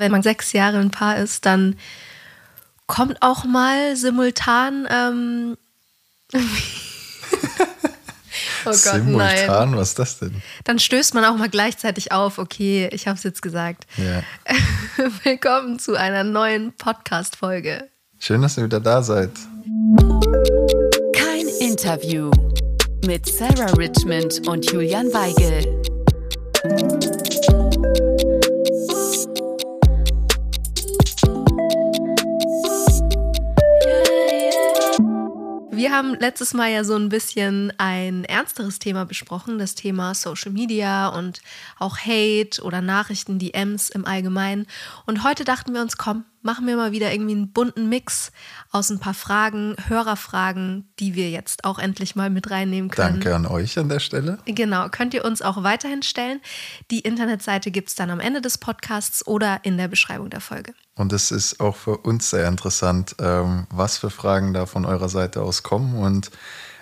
Wenn man sechs Jahre ein Paar ist, dann kommt auch mal simultan. Ähm, oh Gott, simultan, nein. was ist das denn? Dann stößt man auch mal gleichzeitig auf. Okay, ich habe es jetzt gesagt. Ja. Willkommen zu einer neuen Podcast-Folge. Schön, dass ihr wieder da seid. Kein Interview mit Sarah Richmond und Julian Weigel. Haben letztes Mal ja so ein bisschen ein ernsteres Thema besprochen, das Thema Social Media und auch Hate oder Nachrichten, DMs im Allgemeinen. Und heute dachten wir uns, komm, machen wir mal wieder irgendwie einen bunten Mix aus ein paar Fragen, Hörerfragen, die wir jetzt auch endlich mal mit reinnehmen können. Danke an euch an der Stelle. Genau, könnt ihr uns auch weiterhin stellen. Die Internetseite gibt es dann am Ende des Podcasts oder in der Beschreibung der Folge. Und es ist auch für uns sehr interessant, ähm, was für Fragen da von eurer Seite aus kommen. Und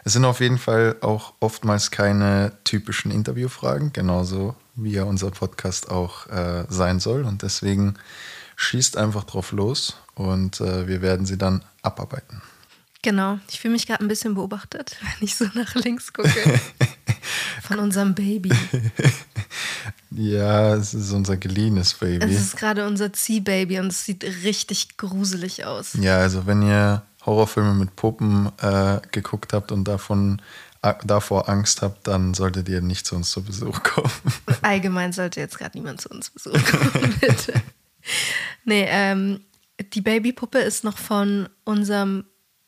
es sind auf jeden Fall auch oftmals keine typischen Interviewfragen, genauso wie ja unser Podcast auch äh, sein soll. Und deswegen schießt einfach drauf los und äh, wir werden sie dann abarbeiten. Genau, ich fühle mich gerade ein bisschen beobachtet, wenn ich so nach links gucke. Von unserem Baby. ja, es ist unser geliehenes Baby. Es ist gerade unser Ziehbaby und es sieht richtig gruselig aus. Ja, also wenn ihr Horrorfilme mit Puppen äh, geguckt habt und davon davor Angst habt, dann solltet ihr nicht zu uns zu Besuch kommen. Allgemein sollte jetzt gerade niemand zu uns Besuch kommen, bitte. Nee, ähm, die Babypuppe ist noch von unserem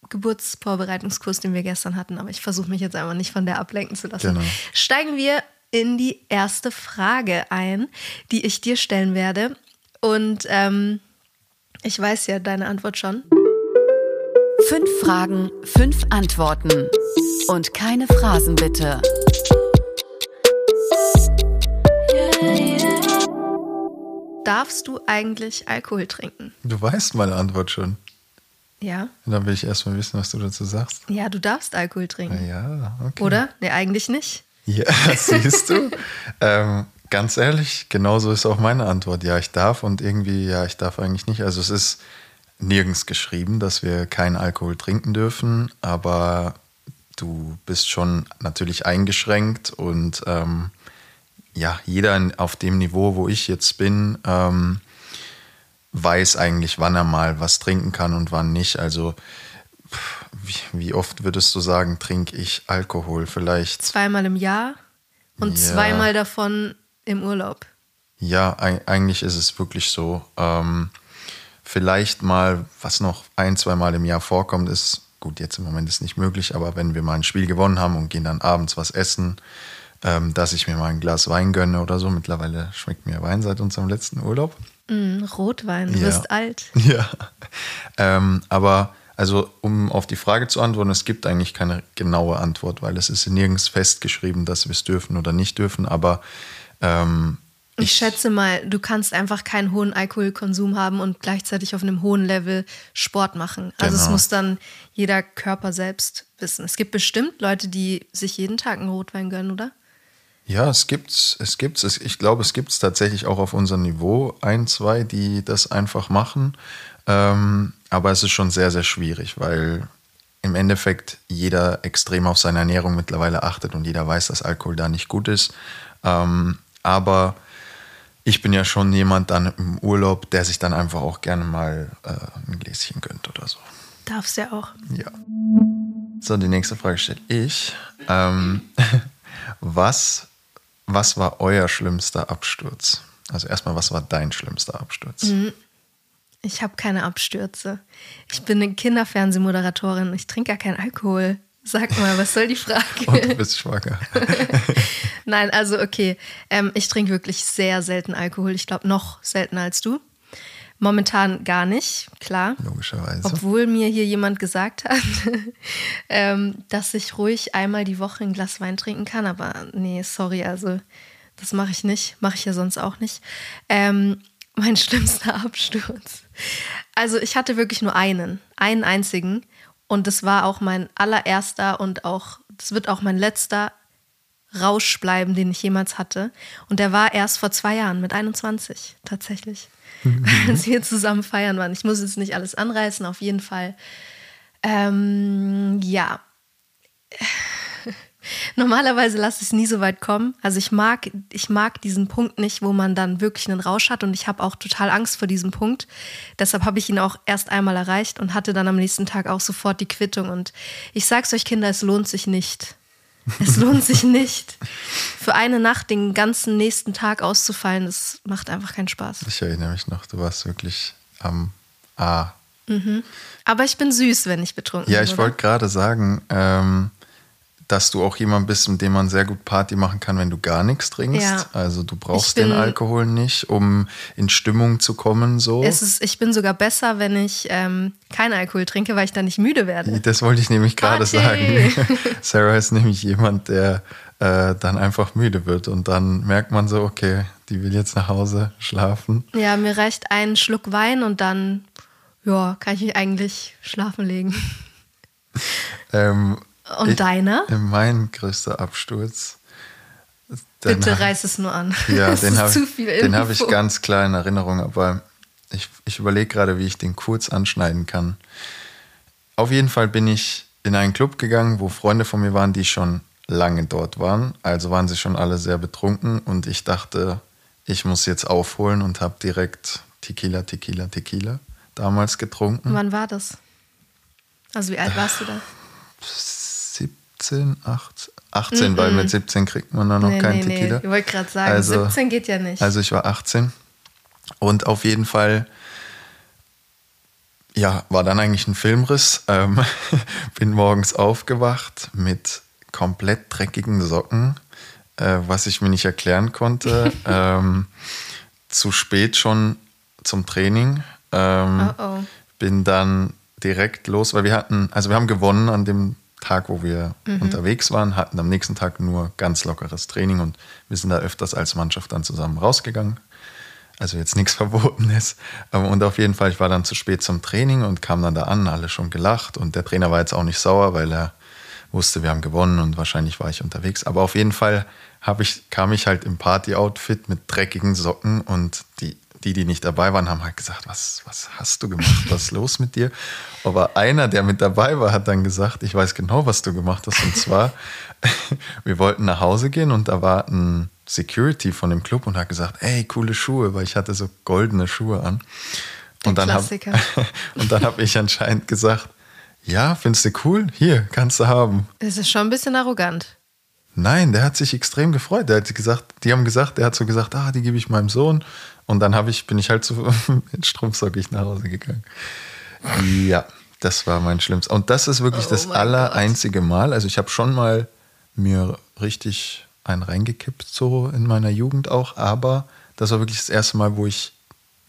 Geburtsvorbereitungskurs, den wir gestern hatten, aber ich versuche mich jetzt einfach nicht von der ablenken zu lassen. Genau. Steigen wir in die erste Frage ein, die ich dir stellen werde. Und ähm, ich weiß ja deine Antwort schon. Fünf Fragen, fünf Antworten. Und keine Phrasen bitte. Darfst du eigentlich Alkohol trinken? Du weißt meine Antwort schon. Ja. dann will ich erstmal wissen, was du dazu sagst. Ja, du darfst Alkohol trinken. Ja, okay. Oder? Nee, eigentlich nicht. Ja, siehst du. ähm, ganz ehrlich, genauso ist auch meine Antwort. Ja, ich darf und irgendwie, ja, ich darf eigentlich nicht. Also es ist nirgends geschrieben, dass wir keinen Alkohol trinken dürfen, aber du bist schon natürlich eingeschränkt und ähm, ja, jeder auf dem Niveau, wo ich jetzt bin, ähm, weiß eigentlich, wann er mal was trinken kann und wann nicht. Also wie, wie oft würdest du sagen, trinke ich Alkohol? Vielleicht zweimal im Jahr und ja. zweimal davon im Urlaub. Ja, eigentlich ist es wirklich so. Ähm, vielleicht mal, was noch ein, zweimal im Jahr vorkommt, ist, gut, jetzt im Moment ist nicht möglich, aber wenn wir mal ein Spiel gewonnen haben und gehen dann abends was essen, ähm, dass ich mir mal ein Glas Wein gönne oder so. Mittlerweile schmeckt mir Wein seit unserem letzten Urlaub. Mm, Rotwein, du ja. bist alt. Ja. Ähm, aber also, um auf die Frage zu antworten, es gibt eigentlich keine genaue Antwort, weil es ist nirgends festgeschrieben, dass wir es dürfen oder nicht dürfen. Aber ähm, ich, ich, schätze mal, du kannst einfach keinen hohen Alkoholkonsum haben und gleichzeitig auf einem hohen Level Sport machen. Also genau. es muss dann jeder Körper selbst wissen. Es gibt bestimmt Leute, die sich jeden Tag einen Rotwein gönnen, oder? Ja, es gibt's, es gibt's. Ich glaube, es gibt es tatsächlich auch auf unserem Niveau ein, zwei, die das einfach machen. Ähm, aber es ist schon sehr, sehr schwierig, weil im Endeffekt jeder extrem auf seine Ernährung mittlerweile achtet und jeder weiß, dass Alkohol da nicht gut ist. Ähm, aber ich bin ja schon jemand dann im Urlaub, der sich dann einfach auch gerne mal äh, ein Gläschen gönnt oder so. Darfst ja auch. Ja. So, die nächste Frage stelle ich. Ähm, was was war euer schlimmster Absturz? Also erstmal, was war dein schlimmster Absturz? Mhm. Ich habe keine Abstürze. Ich bin eine Kinderfernsehmoderatorin. Ich trinke gar keinen Alkohol. Sag mal, was soll die Frage? Und du bist schwanger. Nein, also okay. Ähm, ich trinke wirklich sehr selten Alkohol. Ich glaube, noch seltener als du. Momentan gar nicht, klar. Logischerweise. Obwohl mir hier jemand gesagt hat, ähm, dass ich ruhig einmal die Woche ein Glas Wein trinken kann. Aber nee, sorry, also das mache ich nicht. Mache ich ja sonst auch nicht. Ähm, mein schlimmster Absturz. Also ich hatte wirklich nur einen, einen einzigen. Und das war auch mein allererster und auch, das wird auch mein letzter Rausch bleiben, den ich jemals hatte. Und der war erst vor zwei Jahren mit 21 tatsächlich, Mhm. als wir zusammen feiern waren. Ich muss jetzt nicht alles anreißen, auf jeden Fall. Ähm, ja. Normalerweise lasse ich es nie so weit kommen. Also ich mag, ich mag diesen Punkt nicht, wo man dann wirklich einen Rausch hat und ich habe auch total Angst vor diesem Punkt. Deshalb habe ich ihn auch erst einmal erreicht und hatte dann am nächsten Tag auch sofort die Quittung. Und ich sag's euch, Kinder, es lohnt sich nicht. Es lohnt sich nicht. Für eine Nacht den ganzen nächsten Tag auszufallen, das macht einfach keinen Spaß. Ich erinnere mich noch, du warst wirklich am A. Aber ich bin süß, wenn ich betrunken Ja, bin. ich oder? wollte gerade sagen, ähm, dass du auch jemand bist, mit dem man sehr gut Party machen kann, wenn du gar nichts trinkst. Ja. Also du brauchst bin- den Alkohol nicht, um in Stimmung zu kommen. So. Es ist, ich bin sogar besser, wenn ich ähm, keinen Alkohol trinke, weil ich dann nicht müde werde. Das wollte ich nämlich gerade sagen. Sarah ist nämlich jemand, der äh, dann einfach müde wird und dann merkt man so, okay, die will jetzt nach Hause schlafen. Ja, mir reicht ein Schluck Wein und dann, ja, kann ich mich eigentlich schlafen legen. Ähm, Und ich- deiner? Mein größter Absturz. Bitte hab- reiß es nur an. Ja, den habe den hab ich ganz klar in Erinnerung, aber ich, ich überlege gerade, wie ich den kurz anschneiden kann. Auf jeden Fall bin ich in einen Club gegangen, wo Freunde von mir waren, die schon lange dort waren. Also waren sie schon alle sehr betrunken und ich dachte, ich muss jetzt aufholen und habe direkt Tequila, Tequila, Tequila damals getrunken. Wann war das? Also wie alt warst du da? 17, 18, 18 weil mit 17 kriegt man dann noch nee, keinen nee, Tequila. nee. Ich wollte gerade sagen, Also- 17 geht ja nicht. Also ich war 18 und auf jeden Fall, ja, war dann eigentlich ein Filmriss. Ähm, bin morgens aufgewacht mit komplett dreckigen Socken, äh, was ich mir nicht erklären konnte. ähm, zu spät schon zum Training. Ähm, Oh, oh. Bin dann direkt los, weil wir hatten, also wir haben gewonnen an dem Tag, wo wir unterwegs waren, hatten am nächsten Tag nur ganz lockeres Training und wir sind da öfters als Mannschaft dann zusammen rausgegangen. Also jetzt nichts Verbotenes. Ähm, Und auf jeden Fall, ich war dann zu spät zum Training und kam dann da an, alle schon gelacht. Und der Trainer war jetzt auch nicht sauer, weil er wusste, wir haben gewonnen und wahrscheinlich war ich unterwegs. Aber auf jeden Fall ich, kam ich halt im Party-Outfit mit dreckigen Socken und die, die, die nicht dabei waren, haben halt gesagt, was, was hast du gemacht? Was ist los mit dir? Aber einer, der mit dabei war, hat dann gesagt, ich weiß genau, was du gemacht hast. Und zwar, wir wollten nach Hause gehen und da war ein Security von dem Club und hat gesagt, ey, coole Schuhe, weil ich hatte so goldene Schuhe an. Und Der und dann habe ich anscheinend gesagt, ja, findest du cool? Hier, kannst du haben. Das ist schon ein bisschen arrogant. Nein, der hat sich extrem gefreut. Der hat gesagt, die haben gesagt, der hat so gesagt, ah, die gebe ich meinem Sohn. Und dann habe ich, bin ich halt so mit strumpfsockig nach Hause gegangen. Ja, das war mein Schlimmstes. Und das ist wirklich Oh das aller einzige Mal. Also ich habe schon mal mir richtig einen reingekippt, so in meiner Jugend auch, aber das war wirklich das erste Mal, wo ich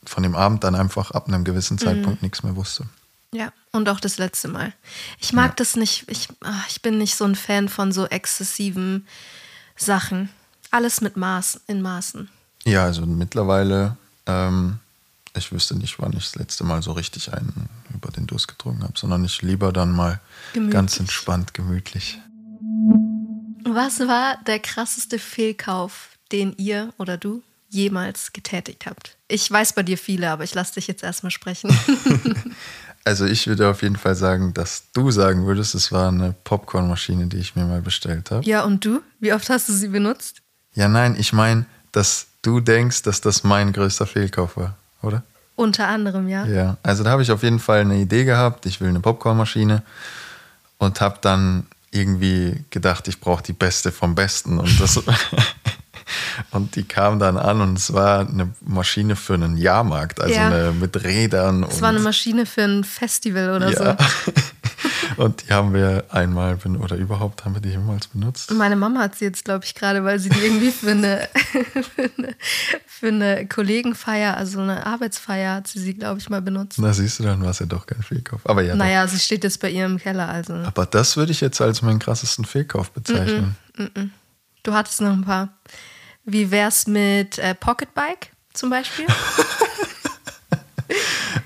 von dem Abend dann einfach ab einem gewissen Zeitpunkt nichts mehr wusste. Ja, und auch das letzte Mal. Ich mag das nicht, ich, ah, ich bin nicht so ein Fan von so exzessiven Sachen. Alles mit Maß, in Maßen. Ja, also mittlerweile, ähm, ich wüsste nicht, wann ich das letzte Mal so richtig einen über den Durst getrunken habe, sondern ich lieber dann mal Gemütlich. ganz entspannt, gemütlich. Was war der krasseste Fehlkauf, den ihr oder du jemals getätigt habt? Ich weiß bei dir viele, aber ich lasse dich jetzt erstmal sprechen. Also ich würde auf jeden Fall sagen, dass du sagen würdest, es war eine Popcornmaschine, die ich mir mal bestellt habe. ja, und du? Wie oft hast du sie benutzt? Ja, nein, ich meine, dass du denkst, dass das mein größter Fehlkauf war, oder? Unter anderem, ja. Ja, also da habe ich auf jeden Fall eine Idee gehabt, ich will eine Popcornmaschine und habe dann irgendwie gedacht, ich brauche die beste vom Besten und das und die kam dann an und es war eine Maschine für einen Jahrmarkt, also Ja. eine mit Rädern Es war eine Maschine für ein Festival oder ja. so. und die haben wir einmal oder überhaupt haben wir die jemals benutzt. Meine Mama hat sie jetzt, glaube ich, gerade, weil sie die irgendwie für eine, für eine, für eine Kollegenfeier, also eine Arbeitsfeier, hat sie sie, glaube ich, mal benutzt. Na siehst du, dann war es ja doch kein Fehlkauf. Aber ja, doch. Naja, sie steht jetzt bei ihr im Keller, also. aber das würde ich jetzt als meinen krassesten Fehlkauf bezeichnen. Du hattest noch ein paar. Wie wär's mit äh, Pocketbike zum Beispiel?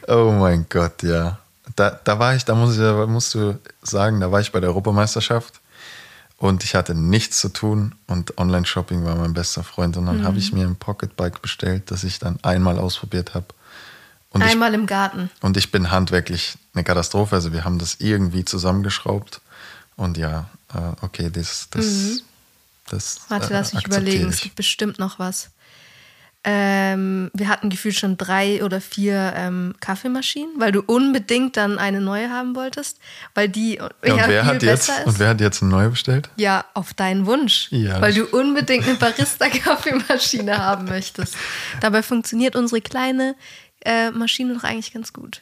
Oh mein Gott, ja. Da, da war ich, da muss ich, da musst du sagen, da war ich bei der Europameisterschaft Und ich hatte nichts zu tun und Online-Shopping war mein bester Freund. Und dann habe ich mir ein Pocketbike bestellt, das ich dann einmal ausprobiert habe. Und ich, Einmal im Garten. und ich bin handwerklich eine Katastrophe. Also wir haben das irgendwie zusammengeschraubt. Und ja, äh, okay, das, das, das Warte, äh, lass mich überlegen. Es ich. gibt bestimmt noch was. Ähm, wir hatten gefühlt schon drei oder vier ähm, Kaffeemaschinen, weil du unbedingt dann eine neue haben wolltest, weil die Ja, ja, und, wer viel hat jetzt, ist. und wer hat jetzt eine neue bestellt? Ja, auf deinen Wunsch. Ja, weil du unbedingt eine Barista-Kaffeemaschine haben möchtest. Dabei funktioniert unsere kleine äh, Maschine doch eigentlich ganz gut.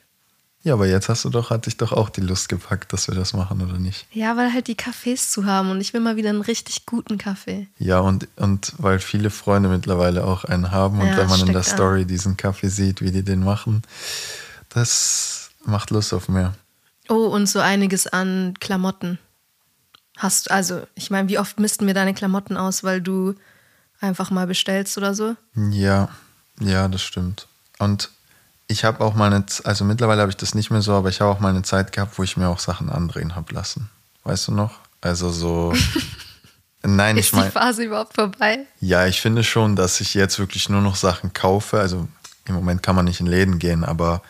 Ja, aber jetzt hast du doch, hat dich doch auch die Lust gepackt, dass wir das machen, oder nicht? Ja, weil halt die Cafés zu haben und ich will mal wieder einen richtig guten Kaffee. Ja, und, und weil viele Freunde mittlerweile auch einen haben und Ja, wenn man in der steckt an. Story diesen Kaffee sieht, wie die den machen, das macht Lust auf mehr. Oh, und so einiges an Klamotten. Hast also, ich meine, wie oft missten wir deine Klamotten aus, weil du einfach mal bestellst oder so? Ja, ja, das stimmt. Und ich habe auch mal eine, also mittlerweile habe ich das nicht mehr so, aber ich habe auch mal eine Zeit gehabt, wo ich mir auch Sachen andrehen habe lassen. Weißt du noch? Also so. Nein, ich Ist die meine. Phase überhaupt vorbei? Ja, ich finde schon, dass ich jetzt wirklich nur noch Sachen kaufe. Also im Moment kann man nicht in Läden gehen, aber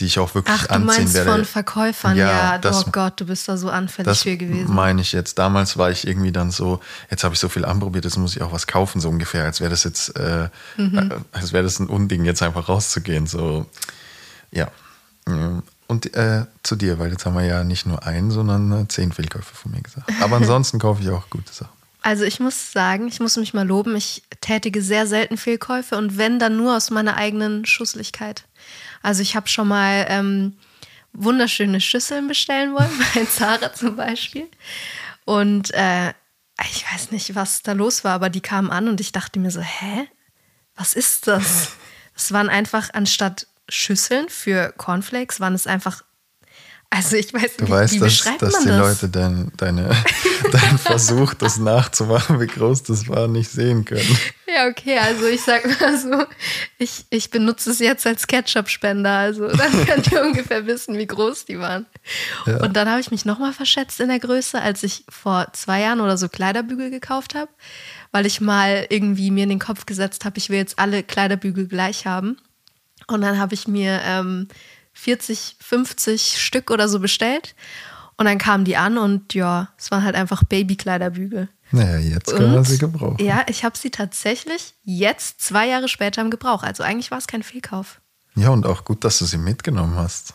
die ich auch wirklich Ach, du anziehen meinst werde. von Verkäufern, ja. das, oh Gott, du bist da so anfällig das für gewesen. meine ich jetzt. Damals war ich irgendwie dann so, jetzt habe ich so viel anprobiert, jetzt muss ich auch was kaufen, so ungefähr, als wäre das jetzt, äh, Mhm. äh, als wäre das ein Unding, jetzt einfach rauszugehen. So, ja. Und äh, zu dir, weil jetzt haben wir ja nicht nur einen, sondern äh, zehn Fehlkäufe von mir gesagt. Aber ansonsten kaufe ich auch gute Sachen. Also ich muss sagen, ich muss mich mal loben, ich tätige sehr selten Fehlkäufe und wenn, dann nur aus meiner eigenen Schusslichkeit. Also ich habe schon mal ähm, wunderschöne Schüsseln bestellen wollen, bei Zara zum Beispiel. Und äh, ich weiß nicht, was da los war, aber die kamen an und ich dachte mir so, hä? Was ist das? Es waren einfach anstatt Schüsseln für Cornflakes, waren es einfach, also ich weiß Du nicht, weißt, wie dass, beschreibt dass man die das? Leute dein, deine, deinen Versuch, das nachzumachen, wie groß das war, nicht sehen können. Ja, okay, also ich sag mal so, ich, ich benutze es jetzt als Ketchup-Spender, also dann könnt ihr ungefähr wissen, wie groß die waren. Ja. Und dann habe ich mich nochmal verschätzt in der Größe, als ich vor zwei Jahren oder so Kleiderbügel gekauft habe, weil ich mal irgendwie mir in den Kopf gesetzt habe, ich will jetzt alle Kleiderbügel gleich haben. Und dann habe ich mir ähm, 40, 50 Stück oder so bestellt. Und dann kamen die an und ja, es waren halt einfach Babykleiderbügel. Naja, jetzt können wir Und- sie gebrauchen. Ja, ich habe sie tatsächlich jetzt zwei Jahre später im Gebrauch. Also eigentlich war es kein Fehlkauf. Ja, und auch gut, dass du sie mitgenommen hast.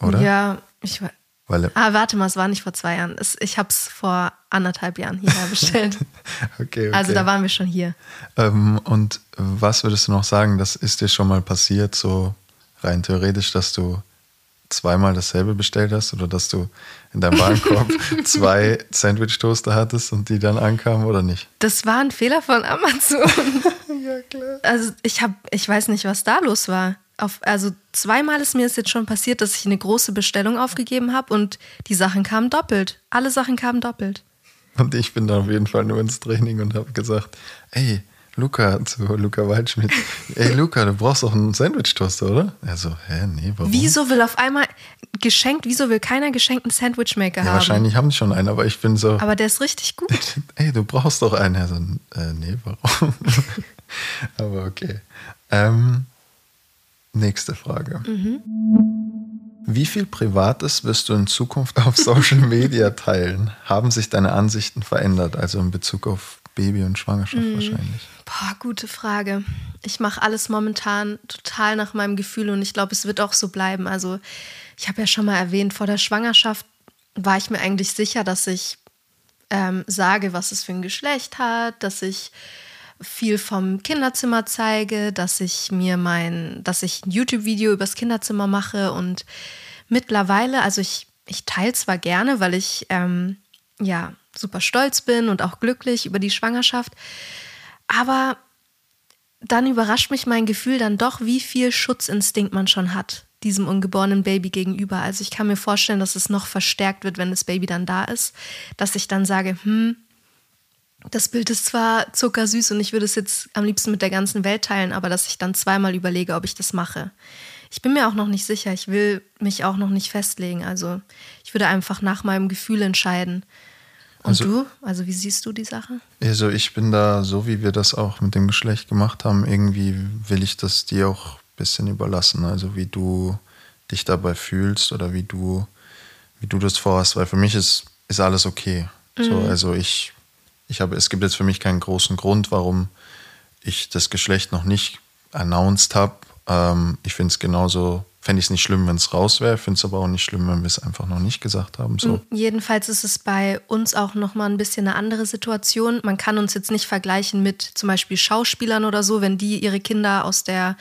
Oder? Ja, ich war. Weil, Ah, warte mal, es war nicht vor zwei Jahren. Es, ich habe es vor anderthalb Jahren hierher bestellt. okay, okay. Also da waren wir schon hier. Ähm, und was würdest du noch sagen, das ist dir schon mal passiert, so rein theoretisch, dass du zweimal dasselbe bestellt hast oder dass du in deinem Warenkorb zwei Sandwich-Toaster hattest und die dann ankamen oder nicht? Das war ein Fehler von Amazon. Ja, klar. Also ich habe, ich weiß nicht, was da los war. Auf, also zweimal ist mir es jetzt schon passiert, dass ich eine große Bestellung aufgegeben habe und die Sachen kamen doppelt. Alle Sachen kamen doppelt. Und ich bin dann auf jeden Fall nur ins Training und habe gesagt, ey, Luca, zu Luca Waldschmidt, ey Luca, du brauchst doch einen Sandwich-Toaster, oder? Er so, hä, nee, warum? Wieso will auf einmal geschenkt, wieso will keiner geschenkten Sandwichmaker Ja, haben? wahrscheinlich haben die schon einen, aber ich bin so, Aber der ist richtig gut. ey, du brauchst doch einen. Er so, äh, nee, warum? aber okay. Ähm, nächste Frage. Wie viel Privates wirst du in Zukunft auf Social Media teilen? Haben sich deine Ansichten verändert, also in Bezug auf Baby und Schwangerschaft wahrscheinlich? Boah, gute Frage. Ich mache alles momentan total nach meinem Gefühl und ich glaube, es wird auch so bleiben. Also, ich habe ja schon mal erwähnt, vor der Schwangerschaft war ich mir eigentlich sicher, dass ich ähm, sage, was es für ein Geschlecht hat, dass ich viel vom Kinderzimmer zeige, dass ich mir mein, dass ich ein YouTube-Video übers Kinderzimmer mache und mittlerweile, also ich, ich teile zwar gerne, weil ich ähm, ja super stolz bin und auch glücklich über die Schwangerschaft, aber dann überrascht mich mein Gefühl dann doch, wie viel Schutzinstinkt man schon hat, diesem ungeborenen Baby gegenüber. Also ich kann mir vorstellen, dass es noch verstärkt wird, wenn das Baby dann da ist, dass ich dann sage, hm, das Bild ist zwar zuckersüß und ich würde es jetzt am liebsten mit der ganzen Welt teilen, aber dass ich dann zweimal überlege, ob ich das mache. Ich bin mir auch noch nicht sicher. Ich will mich auch noch nicht festlegen. Also ich würde einfach nach meinem Gefühl entscheiden. Und Also- du? Also wie siehst du die Sache? Also ich bin da, so wie wir das auch mit dem Geschlecht gemacht haben, irgendwie will ich das dir auch ein bisschen überlassen. Also wie du dich dabei fühlst oder wie du, wie du das vorhast. Weil für mich ist, ist alles okay. So, also ich, ich habe, es gibt jetzt für mich keinen großen Grund, warum ich das Geschlecht noch nicht announced habe. Ähm, ich finde es genauso, fände ich es nicht schlimm, wenn es raus wäre, finde es aber auch nicht schlimm, wenn wir es einfach noch nicht gesagt haben. So. Jedenfalls ist es bei uns auch nochmal ein bisschen eine andere Situation. Man kann uns jetzt nicht vergleichen mit zum Beispiel Schauspielern oder so, wenn die ihre Kinder aus der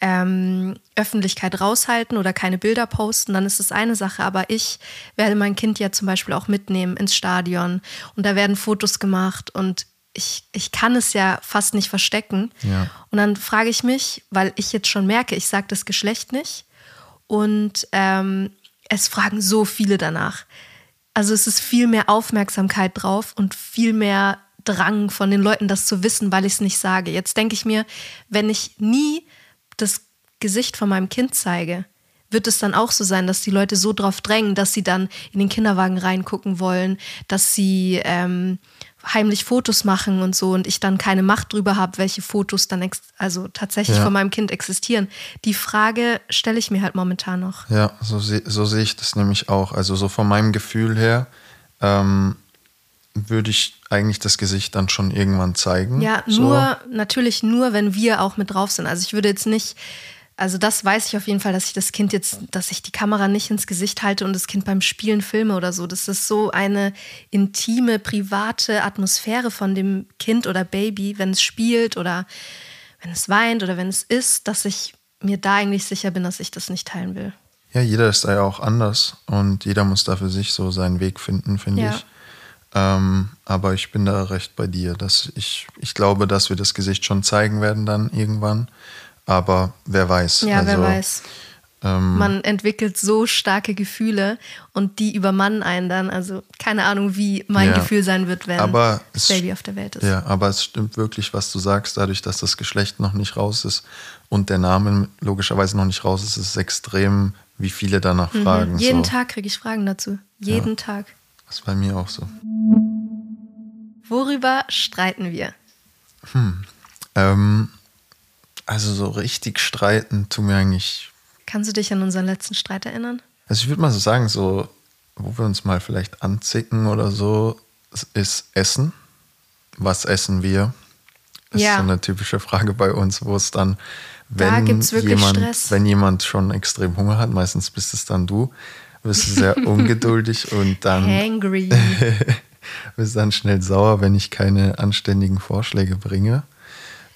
ähm, Öffentlichkeit raushalten oder keine Bilder posten, dann ist das eine Sache. Aber ich werde mein Kind ja zum Beispiel auch mitnehmen ins Stadion und da werden Fotos gemacht und ich, ich kann es ja fast nicht verstecken. Ja. Und dann frage ich mich, weil ich jetzt schon merke, ich sage das Geschlecht nicht und ähm, es fragen so viele danach. Also es ist viel mehr Aufmerksamkeit drauf und viel mehr Drang von den Leuten, das zu wissen, weil ich es nicht sage. Jetzt denke ich mir, wenn ich nie das Gesicht von meinem Kind zeige, wird es dann auch so sein, dass die Leute so drauf drängen, dass sie dann in den Kinderwagen reingucken wollen, dass sie ähm, heimlich Fotos machen und so und ich dann keine Macht drüber habe, welche Fotos dann ex also tatsächlich Ja. von meinem Kind existieren. Die Frage stelle ich mir halt momentan noch. Ja, so, seh- so sehe ich das nämlich auch. Also so von meinem Gefühl her ähm, würde ich eigentlich das Gesicht dann schon irgendwann zeigen. Ja, so. nur, natürlich nur, wenn wir auch mit drauf sind. Also ich würde jetzt nicht, also das weiß ich auf jeden Fall, dass ich das Kind jetzt, dass ich die Kamera nicht ins Gesicht halte und das Kind beim Spielen filme oder so. Das ist so eine intime, private Atmosphäre von dem Kind oder Baby, wenn es spielt oder wenn es weint oder wenn es isst, dass ich mir da eigentlich sicher bin, dass ich das nicht teilen will. Ja, jeder ist da ja auch anders und jeder muss da für sich so seinen Weg finden, finde Ja. ich. Ähm, aber ich bin da recht bei dir, dass ich, ich glaube, dass wir das Gesicht schon zeigen werden dann irgendwann. Aber wer weiß. Ja, wer Also, weiß. Ähm, Man entwickelt so starke Gefühle und die übermannen einen dann. Also keine Ahnung, wie mein Ja. Gefühl sein wird, wenn Aber das Baby auf der Welt ist. Ja, aber es stimmt wirklich, was du sagst, dadurch, dass das Geschlecht noch nicht raus ist und der Name logischerweise noch nicht raus ist, ist es extrem, wie viele danach fragen. Mhm. Jeden so. Tag kriege ich Fragen dazu. Jeden Tag. Das ist bei mir auch so. Worüber streiten wir? Ähm, also so richtig streiten tun wir eigentlich. Kannst du dich an unseren letzten Streit erinnern? Also ich würde mal so sagen, so, wo wir uns mal vielleicht anzicken oder so, ist Essen. Was essen wir? Ist Ja. so eine typische Frage bei uns, wo es dann, Da wenn wirklich jemand, Stress. wenn jemand schon extrem Hunger hat, meistens bist es dann du, bist du sehr ungeduldig und dann Hangry. bist dann schnell sauer, wenn ich keine anständigen Vorschläge bringe.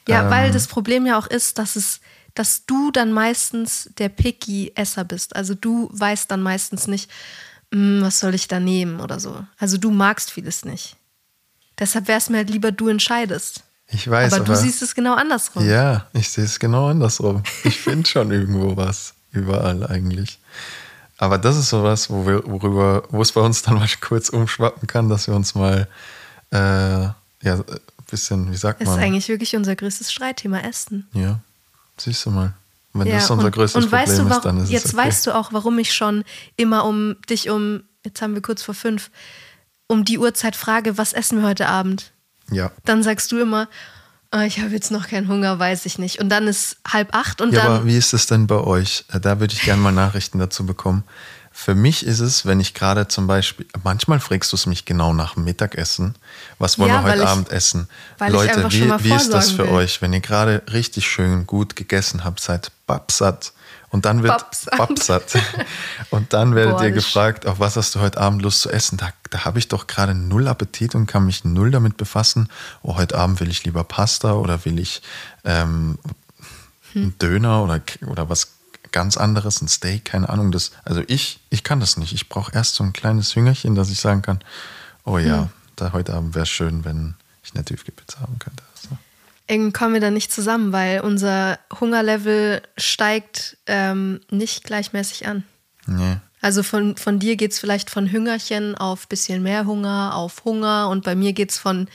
Ja, Ähm, weil das Problem ja auch ist, dass es, dass du dann meistens der picky Esser bist. Also du weißt dann meistens nicht, "Mm, was soll ich da nehmen oder so. Also du magst vieles nicht. Deshalb wäre es mir halt lieber, du entscheidest. Ich weiß, aber, aber, du siehst es genau andersrum. Ja, ich sehe es genau andersrum. Ich finde schon irgendwo was, überall eigentlich. Aber das ist sowas, wo wir, worüber, wo es bei uns dann mal kurz umschwappen kann, dass wir uns mal äh, ja, bisschen, wie sagt Ist man? eigentlich wirklich unser größtes Streitthema Essen. Ja, siehst du mal. Wenn Ja, das unser und, größtes und weißt Problem du, ist, dann ist jetzt es okay. weißt du auch, warum ich schon immer um dich um, jetzt haben wir kurz vor fünf, um die Uhrzeit frage, was essen wir heute Abend? Ja. Dann sagst du immer, "Ah, ich habe jetzt noch keinen Hunger, weiß ich nicht. Und dann ist halb acht und Ja, dann. aber wie ist es denn bei euch? Äh, Da würde ich gerne mal Nachrichten dazu bekommen. Für mich ist es, wenn ich gerade zum Beispiel, manchmal fragst du es mich genau nach dem Mittagessen. Was wollen Ja, wir heute ich- Abend essen? Leute, wie, wie ist das für will. euch, wenn ihr gerade richtig schön gut gegessen habt, seid babsatt und dann wird Babsatt. babsatt. und dann werdet Boah, ihr gefragt, auf was hast du heute Abend Lust zu essen? Da, da habe ich doch gerade null Appetit und kann mich null damit befassen. Oh, heute Abend will ich lieber Pasta oder will ich ähm, Hm. Döner oder, oder was ganz anderes, ein Steak, keine Ahnung. Das, also ich, ich kann das nicht. Ich brauche erst so ein kleines Hüngerchen, dass ich sagen kann, oh ja, Hm. da heute Abend wäre es schön, wenn ich eine Tiefkühlpizza haben könnte. So. Irgendwie kommen wir da nicht zusammen, weil unser Hungerlevel steigt ähm, nicht gleichmäßig an. Nee. Also von, von dir geht es vielleicht von Hüngerchen auf bisschen mehr Hunger, auf Hunger und bei mir geht es von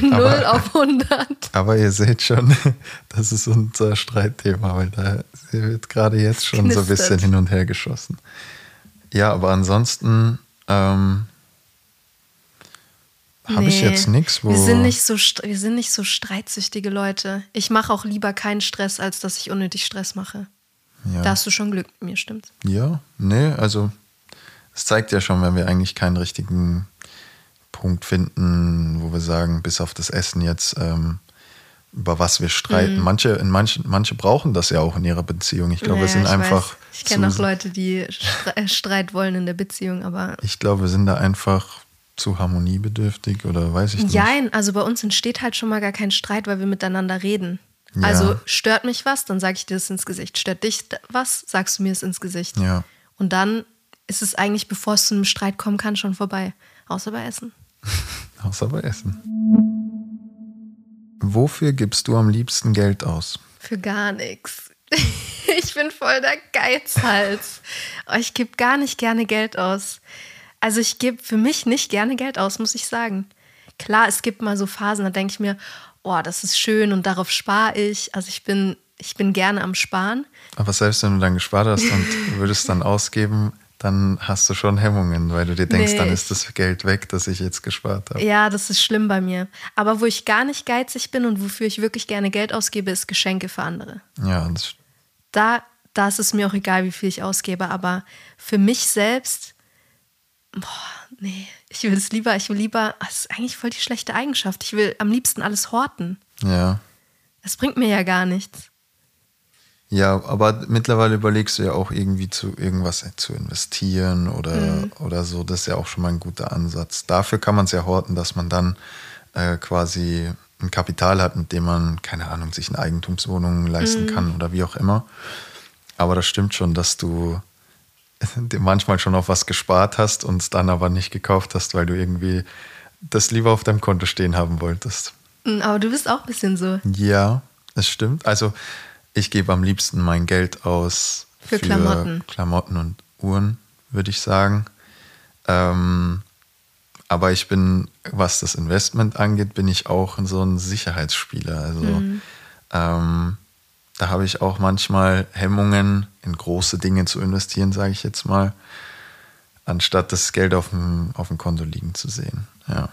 0 Aber- auf 100. Aber ihr seht schon, das ist unser Streitthema, weil da wird gerade jetzt schon so ein bisschen Knistert. hin und her geschossen. Ja, aber ansonsten, ähm, habe ich jetzt nichts, wo. Wir sind, nicht so, wir sind nicht so streitsüchtige Leute. Ich mache auch lieber keinen Stress, als dass ich unnötig Stress mache. ja. Da hast du schon Glück mit mir, stimmt's? Ja, nee, also es zeigt ja schon, wenn wir eigentlich keinen richtigen Punkt finden, wo wir sagen, bis auf das Essen jetzt, ähm, über was wir streiten. Mhm. Manche, in manchen, manche brauchen das ja auch in ihrer Beziehung. Ich glaube, wir Ja, sind ich einfach. Weiß. Ich kenne auch Leute, die äh, Streit wollen in der Beziehung, aber. Ich glaube, wir sind da einfach zu harmoniebedürftig oder weiß ich nicht. Jein, also bei uns entsteht halt schon mal gar kein Streit, weil wir miteinander reden. Ja. Also stört mich was, dann sage ich dir das ins Gesicht. Stört dich was, sagst du mir es ins Gesicht. Ja. Und dann ist es eigentlich, bevor es zu einem Streit kommen kann, schon vorbei. Außer bei Essen. Außer bei Essen. Wofür gibst du am liebsten Geld aus? Für gar nichts. Ich bin voll der Geizhals. Oh, Ich gebe gar nicht gerne Geld aus. Also ich gebe für mich nicht gerne Geld aus, muss ich sagen. Klar, es gibt mal so Phasen, da denke ich mir, oh, das ist schön und darauf spare ich. Also ich bin, ich bin gerne am Sparen. Aber selbst wenn du dann gespart hast und würdest dann ausgeben, dann hast du schon Hemmungen, weil du dir denkst, Nee, dann ist das Geld weg, das ich jetzt gespart habe. Ja, das ist schlimm bei mir. Aber wo ich gar nicht geizig bin und wofür ich wirklich gerne Geld ausgebe, ist Geschenke für andere. Ja, das, da, da ist es mir auch egal, wie viel ich ausgebe, aber für mich selbst, boah, nee, ich will es lieber, ich will lieber, das ist eigentlich voll die schlechte Eigenschaft. Ich will am liebsten alles horten. ja. Das bringt mir ja gar nichts. Ja, aber mittlerweile überlegst du ja auch irgendwie zu irgendwas zu investieren oder, Mhm. oder so. Das ist ja auch schon mal ein guter Ansatz. Dafür kann man es ja horten, dass man dann äh, quasi ein Kapital hat, mit dem man, keine Ahnung, sich eine Eigentumswohnung leisten Mhm. kann oder wie auch immer. Aber das stimmt schon, dass du manchmal schon auf was gespart hast und es dann aber nicht gekauft hast, weil du irgendwie das lieber auf deinem Konto stehen haben wolltest. Mm, Aber du bist auch ein bisschen so. Ja, das stimmt. Also ich gebe am liebsten mein Geld aus Für Klamotten. Klamotten und Uhren, würde ich sagen. Ähm, aber ich bin, was das Investment angeht, bin ich auch so ein Sicherheitsspieler. Also Mhm. ähm, da habe ich auch manchmal Hemmungen, in große Dinge zu investieren, sage ich jetzt mal, anstatt das Geld auf dem, auf dem Konto liegen zu sehen. Ja.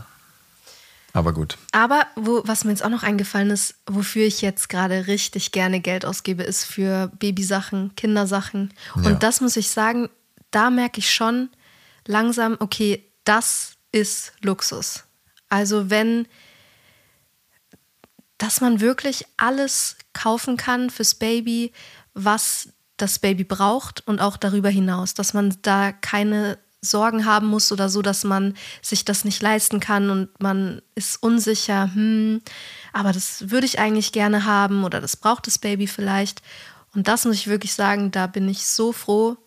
Aber gut. Aber wo, was mir jetzt auch noch eingefallen ist, wofür ich jetzt gerade richtig gerne Geld ausgebe, ist für Babysachen, Kindersachen. Ja. Und das muss ich sagen, da merke ich schon langsam, okay, das ist Luxus. Also wenn, dass man wirklich alles kaufen kann fürs Baby, was das Baby braucht und auch darüber hinaus, dass man da keine Sorgen haben muss oder so, dass man sich das nicht leisten kann und man ist unsicher, hm, aber das würde ich eigentlich gerne haben oder das braucht das Baby vielleicht. Und das muss ich wirklich sagen, da bin ich so froh,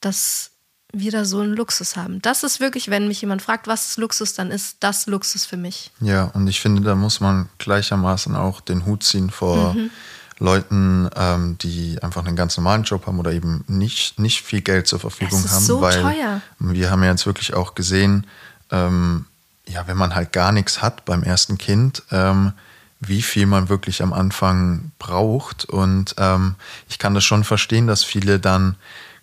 dass wir da so einen Luxus haben. Das ist wirklich, wenn mich jemand fragt, was ist Luxus, dann ist das Luxus für mich. Ja, und ich finde, da muss man gleichermaßen auch den Hut ziehen vor Mhm. Leuten, ähm, die einfach einen ganz normalen Job haben oder eben nicht, nicht viel Geld zur Verfügung haben. so weil teuer. wir haben ja jetzt wirklich auch gesehen, ähm, ja, wenn man halt gar nichts hat beim ersten Kind, ähm, wie viel man wirklich am Anfang braucht. Und ähm, ich kann das schon verstehen, dass viele dann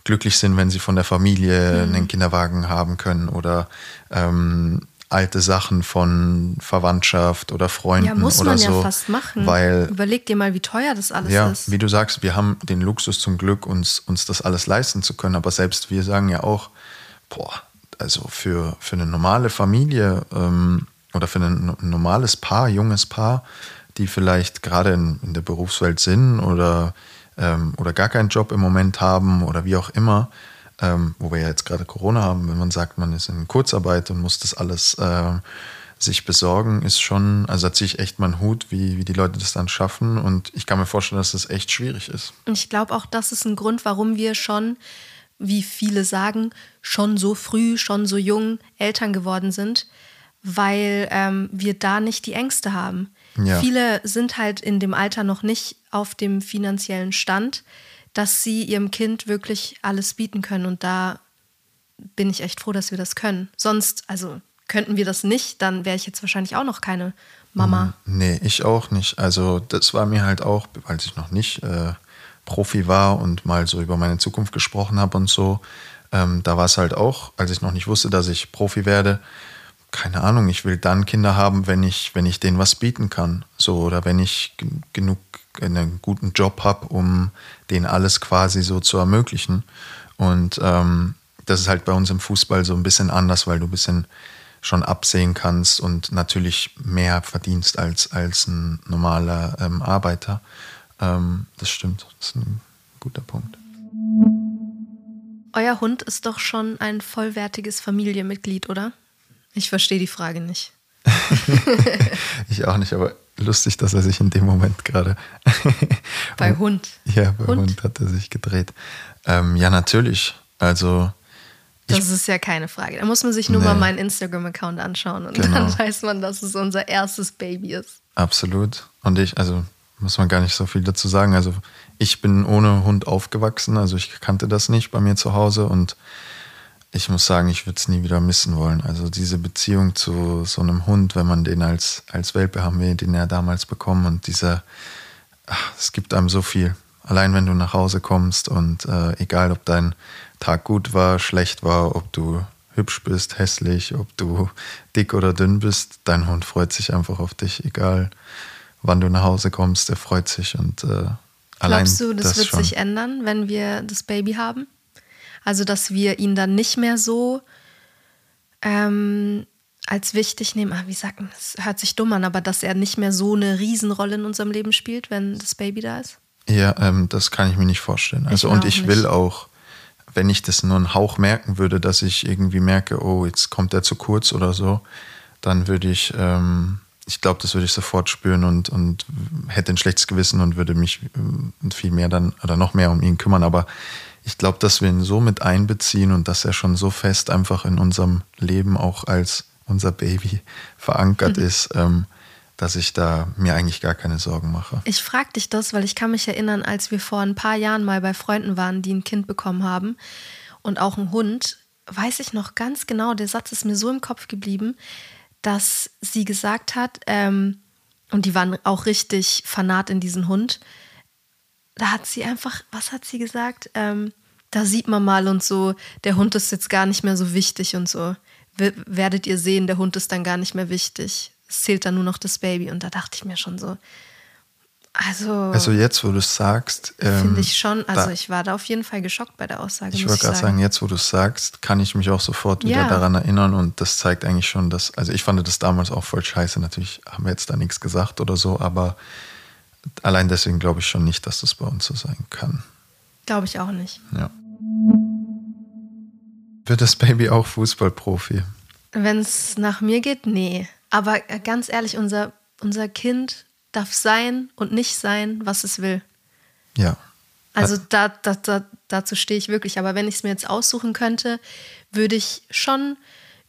glücklich sind, wenn sie von der Familie Mhm. einen Kinderwagen haben können oder ähm, alte Sachen von Verwandtschaft oder Freunden Ja, muss oder man so. ja fast machen. Weil Überleg dir mal, wie teuer das alles ja, ist. wie du sagst, wir haben den Luxus zum Glück, uns, uns das alles leisten zu können. Aber selbst wir sagen ja auch, boah, also für, für eine normale Familie ähm, oder für ein, no- normales Paar, junges Paar, die vielleicht gerade in, in der Berufswelt sind oder, ähm, oder gar keinen Job im Moment haben oder wie auch immer, ähm, wo wir ja jetzt gerade Corona haben, wenn man sagt, man ist in Kurzarbeit und muss das alles äh, sich besorgen, ist schon, also da ziehe ich echt meinen Hut, wie, wie die Leute das dann schaffen. Und ich kann mir vorstellen, dass das echt schwierig ist. Und ich glaube auch, das ist ein Grund, warum wir schon, wie viele sagen, schon so früh, schon so jung Eltern geworden sind, weil ähm, wir da nicht die Ängste haben. Ja. Viele sind halt in dem Alter noch nicht auf dem finanziellen Stand, dass sie ihrem Kind wirklich alles bieten können. Und da bin ich echt froh, dass wir das können. Sonst, also könnten wir das nicht, dann wäre ich jetzt wahrscheinlich auch noch keine Mama. Nee, ich auch nicht. Also das war mir halt auch, als ich noch nicht äh, Profi war und mal so über meine Zukunft gesprochen habe und so, ähm, da war es halt auch, als ich noch nicht wusste, dass ich Profi werde, keine Ahnung, ich will dann Kinder haben, wenn ich, wenn ich denen was bieten kann. So, oder wenn ich genug einen guten Job habe, um denen alles quasi so zu ermöglichen. Und ähm, das ist halt bei uns im Fußball so ein bisschen anders, weil du ein bisschen schon absehen kannst und natürlich mehr verdienst als, als ein normaler ähm, Arbeiter. Ähm, das stimmt, das ist ein guter Punkt. Euer Hund ist doch schon ein vollwertiges Familienmitglied, oder? Ich verstehe die Frage nicht. ich auch nicht, aber lustig, dass er sich in dem Moment gerade. bei Hund. Ja, bei Hund, Hund hat er sich gedreht. Ähm, ja, natürlich. Also das ist ja keine Frage. Da muss man sich nur nee. mal meinen Instagram-Account anschauen und genau. dann weiß man, dass es unser erstes Baby ist. Absolut. Und ich, also muss man gar nicht so viel dazu sagen. Also ich bin ohne Hund aufgewachsen, also ich kannte das nicht bei mir zu Hause und ich muss sagen, ich würde es nie wieder missen wollen. Also diese Beziehung zu so einem Hund, wenn man den als, als Welpe haben wir den ja damals bekommen und dieser, ach, es gibt einem so viel. Allein wenn du nach Hause kommst und äh, egal ob dein Tag gut war, schlecht war, ob du hübsch bist, hässlich, ob du dick oder dünn bist, dein Hund freut sich einfach auf dich, egal wann du nach Hause kommst, er freut sich und äh, allein Glaubst du, das, das wird schon. sich ändern, wenn wir das Baby haben? Also, dass wir ihn dann nicht mehr so ähm, als wichtig nehmen. Ah, wie sagt man, das hört sich dumm an, aber dass er nicht mehr so eine Riesenrolle in unserem Leben spielt, wenn das Baby da ist? Ja, ähm, das kann ich mir nicht vorstellen. Also, ich und ich nicht. will auch wenn ich das nur einen Hauch merken würde, dass ich irgendwie merke, oh, jetzt kommt der zu kurz oder so, dann würde ich, ähm, ich glaube, das würde ich sofort spüren und, und hätte ein schlechtes Gewissen und würde mich äh, viel mehr dann oder noch mehr um ihn kümmern. Aber ich glaube, dass wir ihn so mit einbeziehen und dass er schon so fest einfach in unserem Leben auch als unser Baby verankert mhm. ist, ähm, dass ich da mir eigentlich gar keine Sorgen mache. Ich frage dich das, weil ich kann mich erinnern, als wir vor ein paar Jahren mal bei Freunden waren, die ein Kind bekommen haben und auch einen Hund, weiß ich noch ganz genau, der Satz ist mir so im Kopf geblieben, dass sie gesagt hat, ähm, und die waren auch richtig fanat in diesen Hund, da hat sie einfach, was hat sie gesagt? Ähm, da sieht man mal und so, der Hund ist jetzt gar nicht mehr so wichtig und so. werdet ihr sehen, der Hund ist dann gar nicht mehr wichtig es zählt dann nur noch das Baby. Und da dachte ich mir schon so, also. Also jetzt, wo du es sagst. Ähm, Finde ich schon, also da, ich war da auf jeden Fall geschockt bei der Aussage. Ich wollte gerade sagen, jetzt, wo du es sagst, kann ich mich auch sofort wieder ja. daran erinnern. Und das zeigt eigentlich schon, dass, also ich fand das damals auch voll scheiße. Natürlich haben wir jetzt da nichts gesagt oder so, aber allein deswegen glaube ich schon nicht, dass das bei uns so sein kann. Glaube ich auch nicht. Ja. Wird das Baby auch Fußballprofi? Wenn es nach mir geht, nee. Aber äh, ganz ehrlich, unser, unser Kind darf sein und nicht sein, was es will. Ja. Also da, da, da, dazu stehe ich wirklich. Aber wenn ich es mir jetzt aussuchen könnte, würde ich schon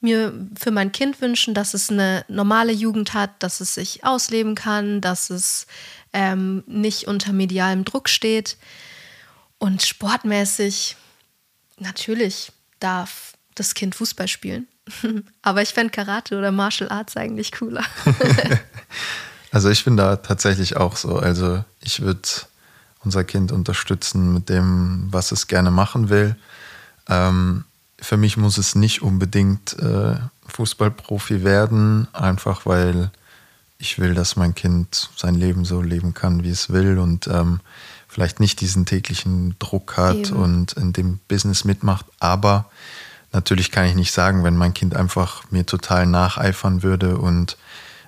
mir für mein Kind wünschen, dass es eine normale Jugend hat, dass es sich ausleben kann, dass es ähm, nicht unter medialem Druck steht. Und sportmäßig, natürlich darf das Kind Fußball spielen. Aber ich fände Karate oder Martial Arts eigentlich cooler. also ich bin da tatsächlich auch so. Also ich würde unser Kind unterstützen mit dem, was es gerne machen will. Ähm, für mich muss es nicht unbedingt äh, Fußballprofi werden, einfach weil ich will, dass mein Kind sein Leben so leben kann, wie es will und ähm, vielleicht nicht diesen täglichen Druck hat Eben. und in dem Business mitmacht. Aber natürlich kann ich nicht sagen, wenn mein Kind einfach mir total nacheifern würde und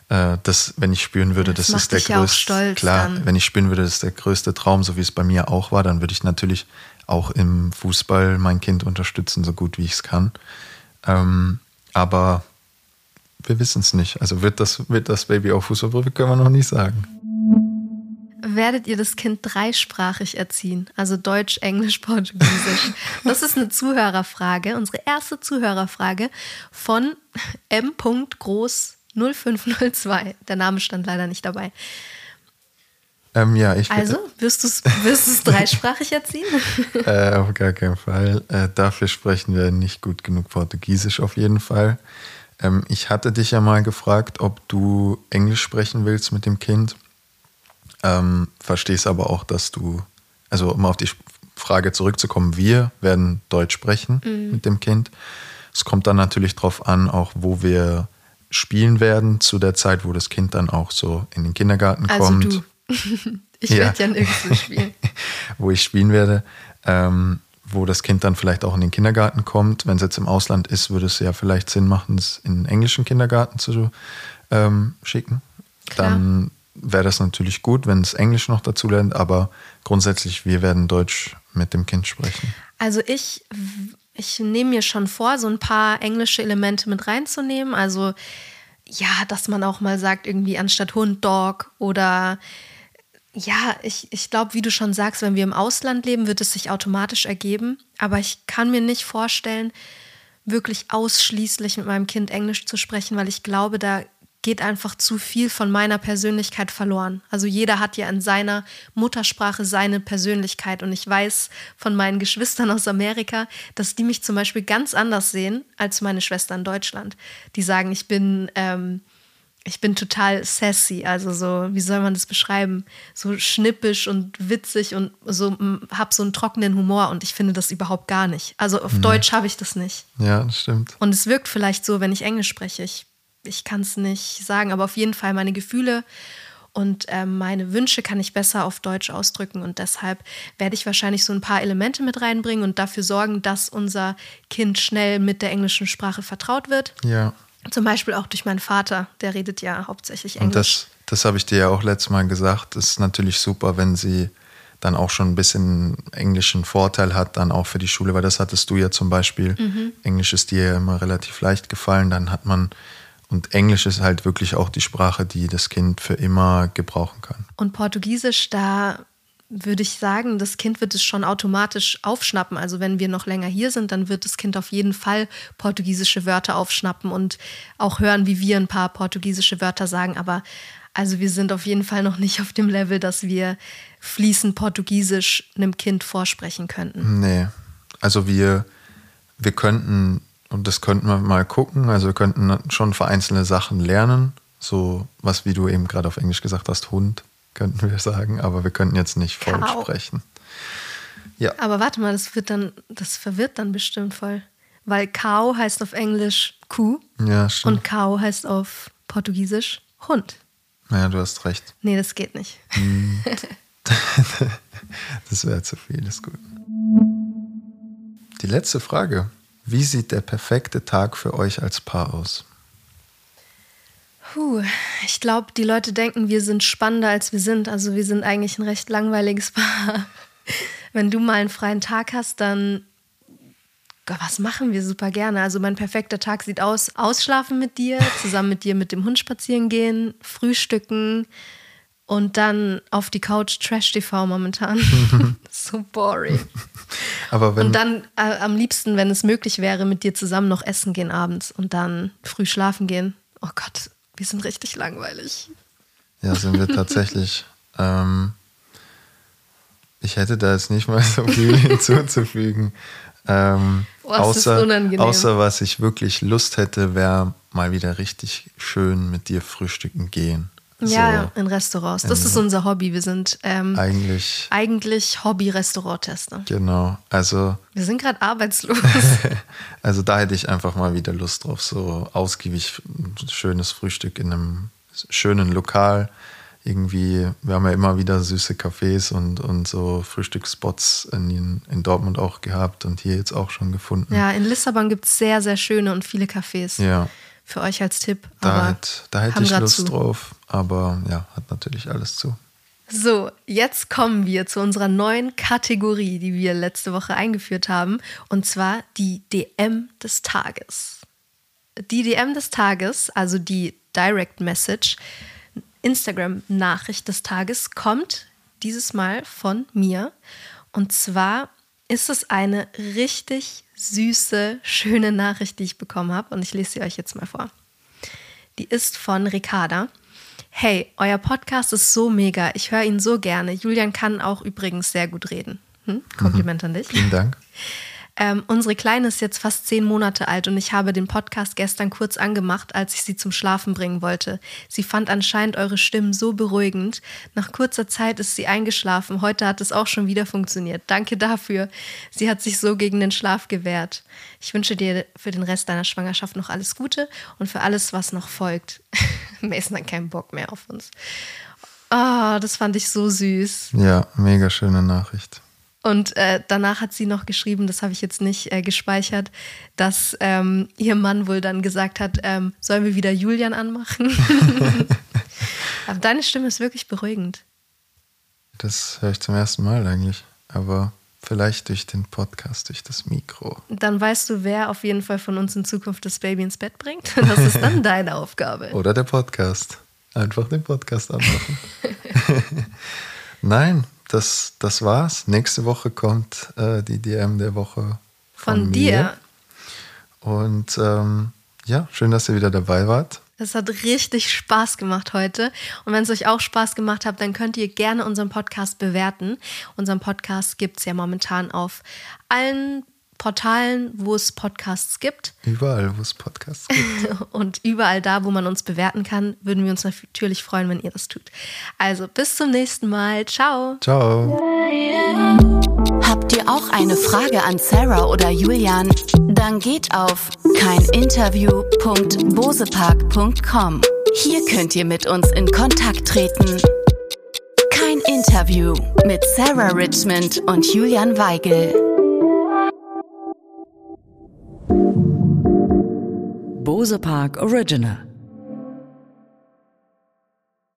äh, das, wenn ich spüren würde, das, das ist der größte, klar, dann. wenn ich spüren würde, das ist der größte Traum, so wie es bei mir auch war, dann würde ich natürlich auch im Fußball mein Kind unterstützen, so gut wie ich es kann. Ähm, aber wir wissen es nicht. Also wird das, wird das Baby auch Fußballprofi, können wir noch nicht sagen werdet ihr das Kind dreisprachig erziehen? Also Deutsch, Englisch, Portugiesisch. Das ist eine Zuhörerfrage, unsere erste Zuhörerfrage von M. Groß 0502. Der Name stand leider nicht dabei. Ähm, ja, ich also, wirst du es wirst dreisprachig erziehen? äh, auf gar keinen Fall. Äh, dafür sprechen wir nicht gut genug Portugiesisch auf jeden Fall. Ähm, ich hatte dich ja mal gefragt, ob du Englisch sprechen willst mit dem Kind. Ähm, verstehst aber auch, dass du, also um auf die Frage zurückzukommen, wir werden Deutsch sprechen mhm. mit dem Kind. Es kommt dann natürlich darauf an, auch wo wir spielen werden zu der Zeit, wo das Kind dann auch so in den Kindergarten Also kommt. du. ich Ja. werde ja nirgendwo spielen. wo ich spielen werde, ähm, wo das Kind dann vielleicht auch in den Kindergarten kommt. Wenn es jetzt im Ausland ist, würde es ja vielleicht Sinn machen, es in den englischen Kindergarten zu ähm, schicken. Klar. Dann wäre das natürlich gut, wenn es Englisch noch dazu lernt, aber grundsätzlich, wir werden Deutsch mit dem Kind sprechen. Also ich, ich nehme mir schon vor, so ein paar englische Elemente mit reinzunehmen. Also ja, dass man auch mal sagt, irgendwie anstatt Hund, Dog oder ja, ich, ich glaube, wie du schon sagst, wenn wir im Ausland leben, wird es sich automatisch ergeben. Aber ich kann mir nicht vorstellen, wirklich ausschließlich mit meinem Kind Englisch zu sprechen, weil ich glaube, da geht einfach zu viel von meiner Persönlichkeit verloren. Also jeder hat ja in seiner Muttersprache seine Persönlichkeit und ich weiß von meinen Geschwistern aus Amerika, dass die mich zum Beispiel ganz anders sehen als meine Schwester in Deutschland. Die sagen, ich bin ähm, ich bin total sassy, also so, wie soll man das beschreiben? So schnippisch und witzig und so hab so einen trockenen Humor und ich finde das überhaupt gar nicht. Also auf Deutsch habe ich das nicht. Ja, das stimmt. Und es wirkt vielleicht so, wenn ich Englisch spreche. Ich, ich kann es nicht sagen, aber auf jeden Fall meine Gefühle und ähm, meine Wünsche kann ich besser auf Deutsch ausdrücken. Und deshalb werde ich wahrscheinlich so ein paar Elemente mit reinbringen und dafür sorgen, dass unser Kind schnell mit der englischen Sprache vertraut wird. Ja. Zum Beispiel auch durch meinen Vater, der redet ja hauptsächlich Und Englisch. das, das habe ich dir ja auch letztes Mal gesagt. Das ist natürlich super, wenn sie dann auch schon ein bisschen englischen Vorteil hat, dann auch für die Schule, weil das hattest du ja zum Beispiel. Mhm. Englisch ist dir ja immer relativ leicht gefallen, dann hat man, und Englisch ist halt wirklich auch die Sprache, die das Kind für immer gebrauchen kann. Und Portugiesisch, da würde ich sagen, das Kind wird es schon automatisch aufschnappen. Also wenn wir noch länger hier sind, dann wird das Kind auf jeden Fall portugiesische Wörter aufschnappen und auch hören, wie wir ein paar portugiesische Wörter sagen. Aber also wir sind auf jeden Fall noch nicht auf dem Level, dass wir fließend Portugiesisch einem Kind vorsprechen könnten. Nee, also wir, wir könnten, und das könnten wir mal gucken, also wir könnten schon vereinzelte Sachen lernen, so was, wie du eben gerade auf Englisch gesagt hast, Hund, könnten wir sagen, aber wir könnten jetzt nicht voll Cow. sprechen. Ja, Aber warte mal, das wird dann, das verwirrt dann bestimmt voll. Weil Cow heißt auf Englisch Kuh ja, stimmt. und Cow heißt auf Portugiesisch Hund. Ja, du hast recht. Nee, das geht nicht. Das wäre zu viel, ist gut. Die letzte Frage. Wie sieht der perfekte Tag für euch als Paar aus? Puh, ich glaube, die Leute denken, wir sind spannender, als wir sind. Also wir sind eigentlich ein recht langweiliges Paar. Wenn du mal einen freien Tag hast, dann was machen wir super gerne? Also mein perfekter Tag sieht aus, ausschlafen mit dir, zusammen mit dir mit dem Hund spazieren gehen, frühstücken und dann auf die Couch Trash-TV momentan. so boring. Aber wenn, Und dann äh, am liebsten, wenn es möglich wäre, mit dir zusammen noch essen gehen abends und dann früh schlafen gehen. Oh Gott, wir sind richtig langweilig. Ja, sind wir tatsächlich. ähm, ich hätte da jetzt nicht mal so viel hinzuzufügen. Ähm, Oh, außer, außer was ich wirklich Lust hätte, wäre mal wieder richtig schön mit dir frühstücken gehen. Ja, in Restaurants. Das ist unser Hobby. Wir sind ähm, Eigentlich, eigentlich Hobby-Restauranttester. genau. Also, Wir sind gerade arbeitslos. also da hätte ich einfach mal wieder Lust drauf, so ausgiebig schönes Frühstück in einem schönen Lokal. Irgendwie, wir haben ja immer wieder süße Cafés und, und so Frühstücksspots in, in Dortmund auch gehabt und hier jetzt auch schon gefunden. ja, in Lissabon gibt es sehr, sehr schöne und viele Cafés. Ja, Für euch als Tipp. da, aber hätt, da hätte ich Lust zu. drauf, aber ja, hat natürlich alles zu. So, jetzt kommen wir zu unserer neuen Kategorie, die wir letzte Woche eingeführt haben, und zwar die DM des Tages. Die DM des Tages, also die Direct Message, Instagram-Nachricht des Tages, kommt dieses Mal von mir. Und zwar ist es eine richtig süße, schöne Nachricht, die ich bekommen habe. Und ich lese sie euch jetzt mal vor. Die ist von Ricarda. Hey, euer Podcast ist so mega. Ich höre ihn so gerne. Julian kann auch übrigens sehr gut reden. Hm? Kompliment an dich. Vielen Dank. Ähm, unsere Kleine ist jetzt fast zehn Monate alt und ich habe den Podcast gestern kurz angemacht, als ich sie zum Schlafen bringen wollte. Sie fand anscheinend eure Stimmen so beruhigend. Nach kurzer Zeit ist sie eingeschlafen. Heute hat es auch schon wieder funktioniert. Danke dafür. Sie hat sich so gegen den Schlaf gewehrt. Ich wünsche dir für den Rest deiner Schwangerschaft noch alles Gute und für alles, was noch folgt. Mason hat keinen Bock mehr auf uns. Oh, das fand ich so süß. Ja, mega schöne Nachricht. Und äh, danach hat sie noch geschrieben, das habe ich jetzt nicht äh, gespeichert, dass ähm, ihr Mann wohl dann gesagt hat, ähm, sollen wir wieder Julian anmachen? Aber deine Stimme ist wirklich beruhigend. Das höre ich zum ersten Mal eigentlich. Aber vielleicht durch den Podcast, durch das Mikro. Dann weißt du, wer auf jeden Fall von uns in Zukunft das Baby ins Bett bringt. Das ist dann deine Aufgabe. Oder der Podcast. Einfach den Podcast anmachen. Nein, das, das war's. Nächste Woche kommt äh, die DM der Woche von, von dir. Und ähm, ja, schön, dass ihr wieder dabei wart. Es hat richtig Spaß gemacht heute. Und wenn es euch auch Spaß gemacht hat, dann könnt ihr gerne unseren Podcast bewerten. Unseren Podcast gibt es ja momentan auf allen Portalen, wo es Podcasts gibt. Überall, wo es Podcasts gibt. Und überall da, wo man uns bewerten kann, würden wir uns natürlich freuen, wenn ihr das tut. Also bis zum nächsten Mal. Ciao. Ciao. Habt ihr auch eine Frage an Sarah oder Julian? Dann geht auf keininterview.bosepark.com. Hier könnt ihr mit uns in Kontakt treten. Kein Interview mit Sarah Richmond und Julian Weigel. Bose Park Original.